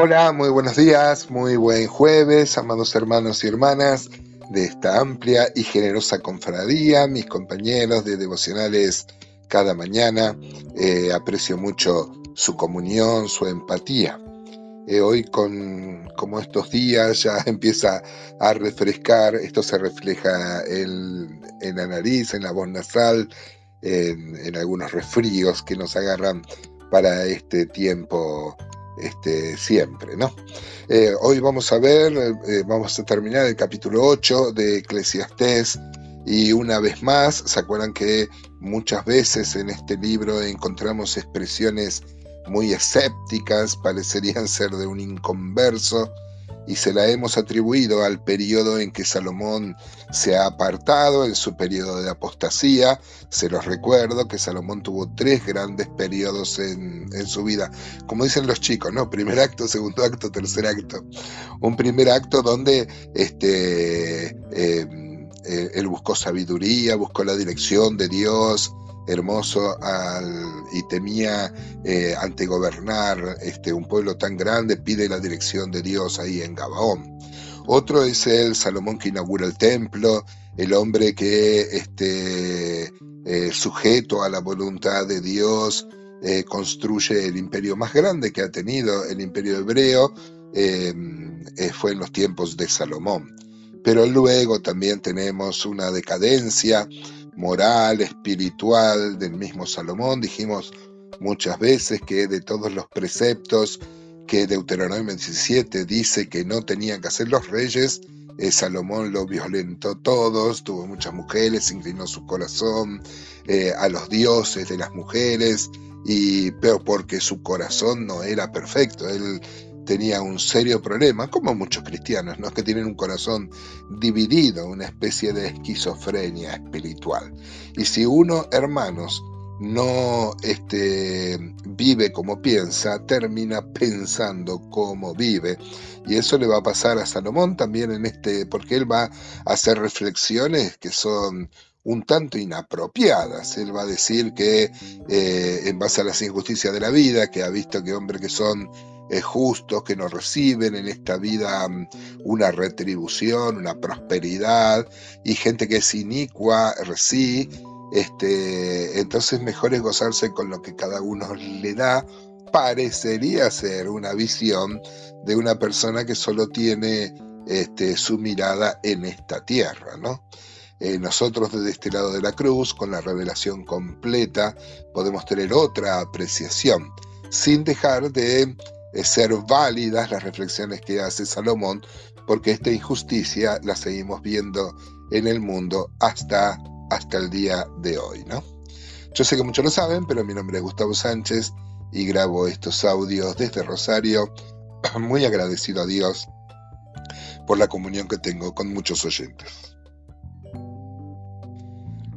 Hola, muy buenos días, muy buen jueves, amados hermanos y hermanas de esta amplia y generosa confradía, mis compañeros de devocionales cada mañana. Eh, aprecio mucho su comunión, su empatía. Eh, hoy con como estos días ya empieza a refrescar, esto se refleja en, la nariz, en la voz nasal, en, en algunos resfríos que nos agarran para este tiempo este, siempre, ¿no? Eh, hoy vamos a ver, eh, vamos a terminar el capítulo 8 de Eclesiastés y una vez más, ¿se acuerdan que muchas veces en este libro encontramos expresiones muy escépticas, parecerían ser de un inconverso? Y se la hemos atribuido al periodo en que Salomón se ha apartado, en su periodo de apostasía. Se los recuerdo que Salomón tuvo tres grandes periodos en, su vida, como dicen los chicos, ¿no? Primer acto, segundo acto, tercer acto. Un primer acto donde este, eh, eh, él buscó sabiduría, buscó la dirección de Dios, hermoso y temía eh, ante gobernar este, un pueblo tan grande, pide la dirección de Dios ahí en Gabaón. Otro es el Salomón que inaugura el templo, el hombre que este, eh, sujeto a la voluntad de Dios eh, construye el imperio más grande que ha tenido el imperio hebreo, fue en los tiempos de Salomón. Pero luego también tenemos una decadencia, moral, espiritual del mismo Salomón. Dijimos muchas veces que de todos los preceptos que Deuteronomio 17 dice que no tenían que hacer los reyes, eh, Salomón lo violentó todos, tuvo muchas mujeres, inclinó su corazón eh, a los dioses de las mujeres, y, pero porque su corazón no era perfecto. Él tenía un serio problema, como muchos cristianos, ¿no? que tienen un corazón dividido, una especie de esquizofrenia espiritual. Y si uno, hermanos, no este, vive como piensa, termina pensando como vive. Y eso le va a pasar a Salomón también en este, porque él va a hacer reflexiones que son un tanto inapropiadas. Él va a decir que eh, en base a las injusticias de la vida, que ha visto que hombres que son justos que no reciben en esta vida mm, una retribución, una prosperidad, y gente que es inicua, sí, este, entonces mejor es gozarse con lo que cada uno le da. Parecería ser una visión de una persona que solo tiene este, su mirada en esta tierra, ¿no? Eh, nosotros desde este lado de la cruz, con la revelación completa, podemos tener otra apreciación, sin dejar de ser válidas las reflexiones que hace Salomón, porque esta injusticia la seguimos viendo en el mundo hasta, hasta el día de hoy, ¿no? Yo sé que muchos lo saben, pero mi nombre es Gustavo Sánchez y grabo estos audios desde Rosario, muy agradecido a Dios por la comunión que tengo con muchos oyentes.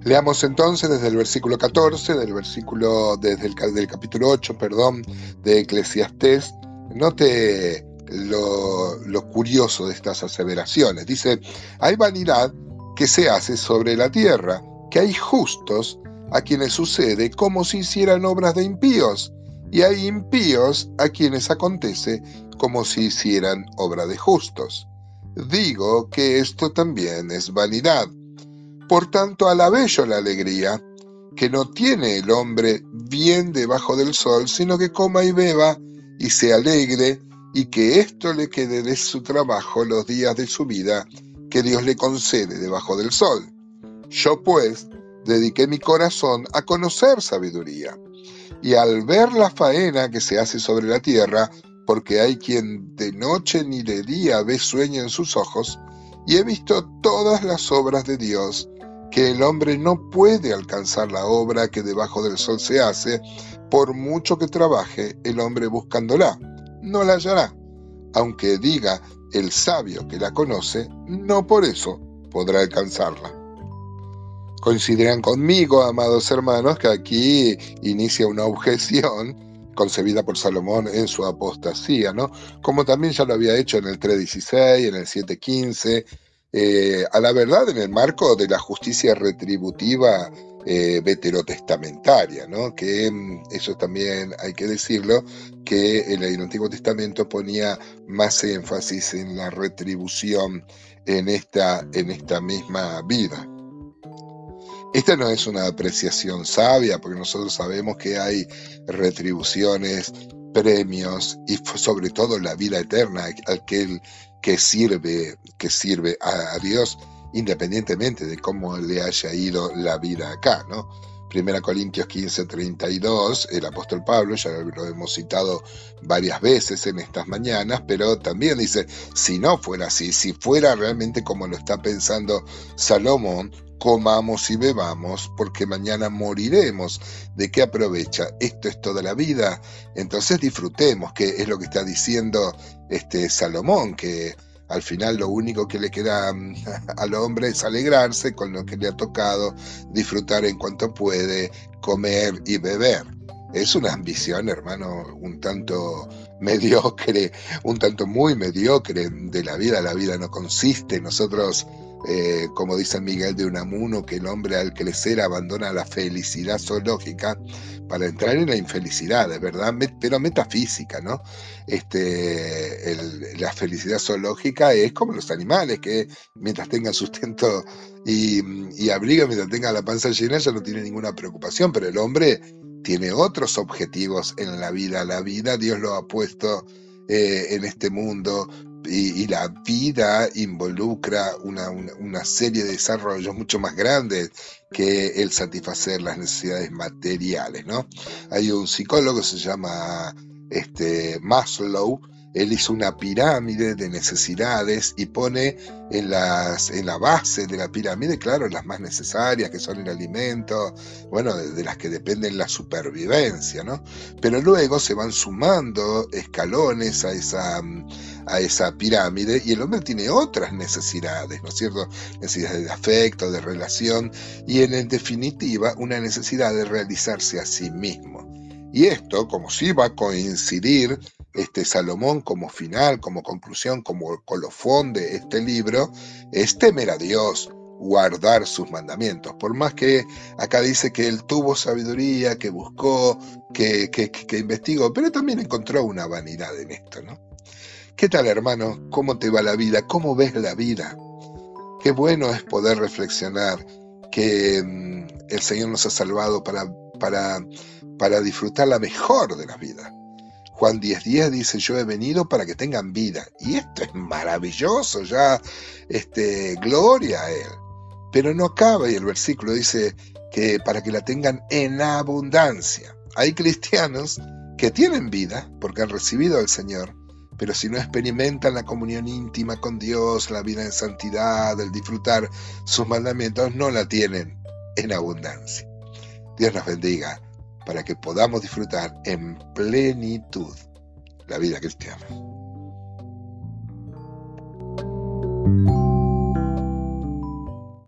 Leamos entonces desde el versículo 14, del versículo, desde el del capítulo 8, perdón, de Eclesiastés, Note lo, curioso de estas aseveraciones. Dice, hay vanidad que se hace sobre la tierra, que hay justos a quienes sucede como si hicieran obras de impíos, y hay impíos a quienes acontece como si hicieran obra de justos. Digo que esto también es vanidad. Por tanto, alabé yo la alegría, que no tiene el hombre bien debajo del sol, sino que coma y beba y se alegre y que esto le quede de su trabajo los días de su vida que Dios le concede debajo del sol. Yo pues dediqué mi corazón a conocer sabiduría y al ver la faena que se hace sobre la tierra, porque hay quien de noche ni de día ve sueño en sus ojos, y he visto todas las obras de Dios, que el hombre no puede alcanzar la obra que debajo del sol se hace, por mucho que trabaje el hombre buscándola, no la hallará. Aunque diga el sabio que la conoce, no por eso podrá alcanzarla. Coincidirán conmigo, amados hermanos, que aquí inicia una objeción concebida por Salomón en su apostasía, ¿no? Como también ya lo había hecho en el 3.16, en el 7.15, eh, a la verdad en el marco de la justicia retributiva eh, veterotestamentaria, ¿no? que mm, eso también hay que decirlo, que en el Antiguo Testamento ponía más énfasis en la retribución en esta, en esta misma vida. Esta no es una apreciación sabia, porque nosotros sabemos que hay retribuciones, premios y sobre todo la vida eterna, aquel que sirve, que sirve a, Dios independientemente de cómo le haya ido la vida acá, ¿no? Primera Corintios 15, 32, el apóstol Pablo, ya lo hemos citado varias veces en estas mañanas, pero también dice, si no fuera así, si fuera realmente como lo está pensando Salomón, comamos y bebamos, porque mañana moriremos. ¿De qué aprovecha? Esto es toda la vida. Entonces disfrutemos, que es lo que está diciendo este Salomón, que al final lo único que le queda mm, al hombre es alegrarse con lo que le ha tocado, disfrutar en cuanto puede, comer y beber. Es una ambición, hermano, un tanto mediocre, un tanto muy mediocre de la vida. La vida no consiste. Nosotros eh, como dice Miguel de Unamuno, que el hombre al crecer abandona la felicidad zoológica para entrar en la infelicidad, de verdad, pero metafísica, ¿no? Este, la felicidad zoológica es como los animales, que mientras tengan sustento y, y abrigo, mientras tengan la panza llena, ya no tiene ninguna preocupación, pero el hombre tiene otros objetivos en la vida. La vida Dios lo ha puesto eh, en este mundo y, la vida involucra una, serie de desarrollos mucho más grandes que el satisfacer las necesidades materiales, ¿no? Hay un psicólogo que se llama este, Maslow, él hizo una pirámide de necesidades y pone en, la base de la pirámide, claro, las más necesarias, que son el alimento, bueno, de, las que dependen la supervivencia, ¿no? Pero luego se van sumando escalones a esa, a esa pirámide y el hombre tiene otras necesidades, ¿no es cierto? Necesidades de afecto, de relación y en definitiva una necesidad de realizarse a sí mismo. Y esto, como si va a coincidir este Salomón como final, como conclusión, como colofón de este libro, es temer a Dios, guardar sus mandamientos. Por más que acá dice que él tuvo sabiduría, que buscó, que, que, que investigó, pero también encontró una vanidad en esto, ¿no? ¿Qué tal, hermano? ¿Cómo te va la vida? ¿Cómo ves la vida? Qué bueno es poder reflexionar que mm, el Señor nos ha salvado para, para, para disfrutar la mejor de la vida. Juan 10:10 dice, yo he venido para que tengan vida. Y esto es maravilloso, ya, este, gloria a Él. Pero no acaba y el versículo dice que para que la tengan en abundancia. Hay cristianos que tienen vida porque han recibido al Señor, pero si no experimentan la comunión íntima con Dios, la vida en santidad, el disfrutar sus mandamientos, no la tienen en abundancia. Dios nos bendiga para que podamos disfrutar en plenitud la vida cristiana.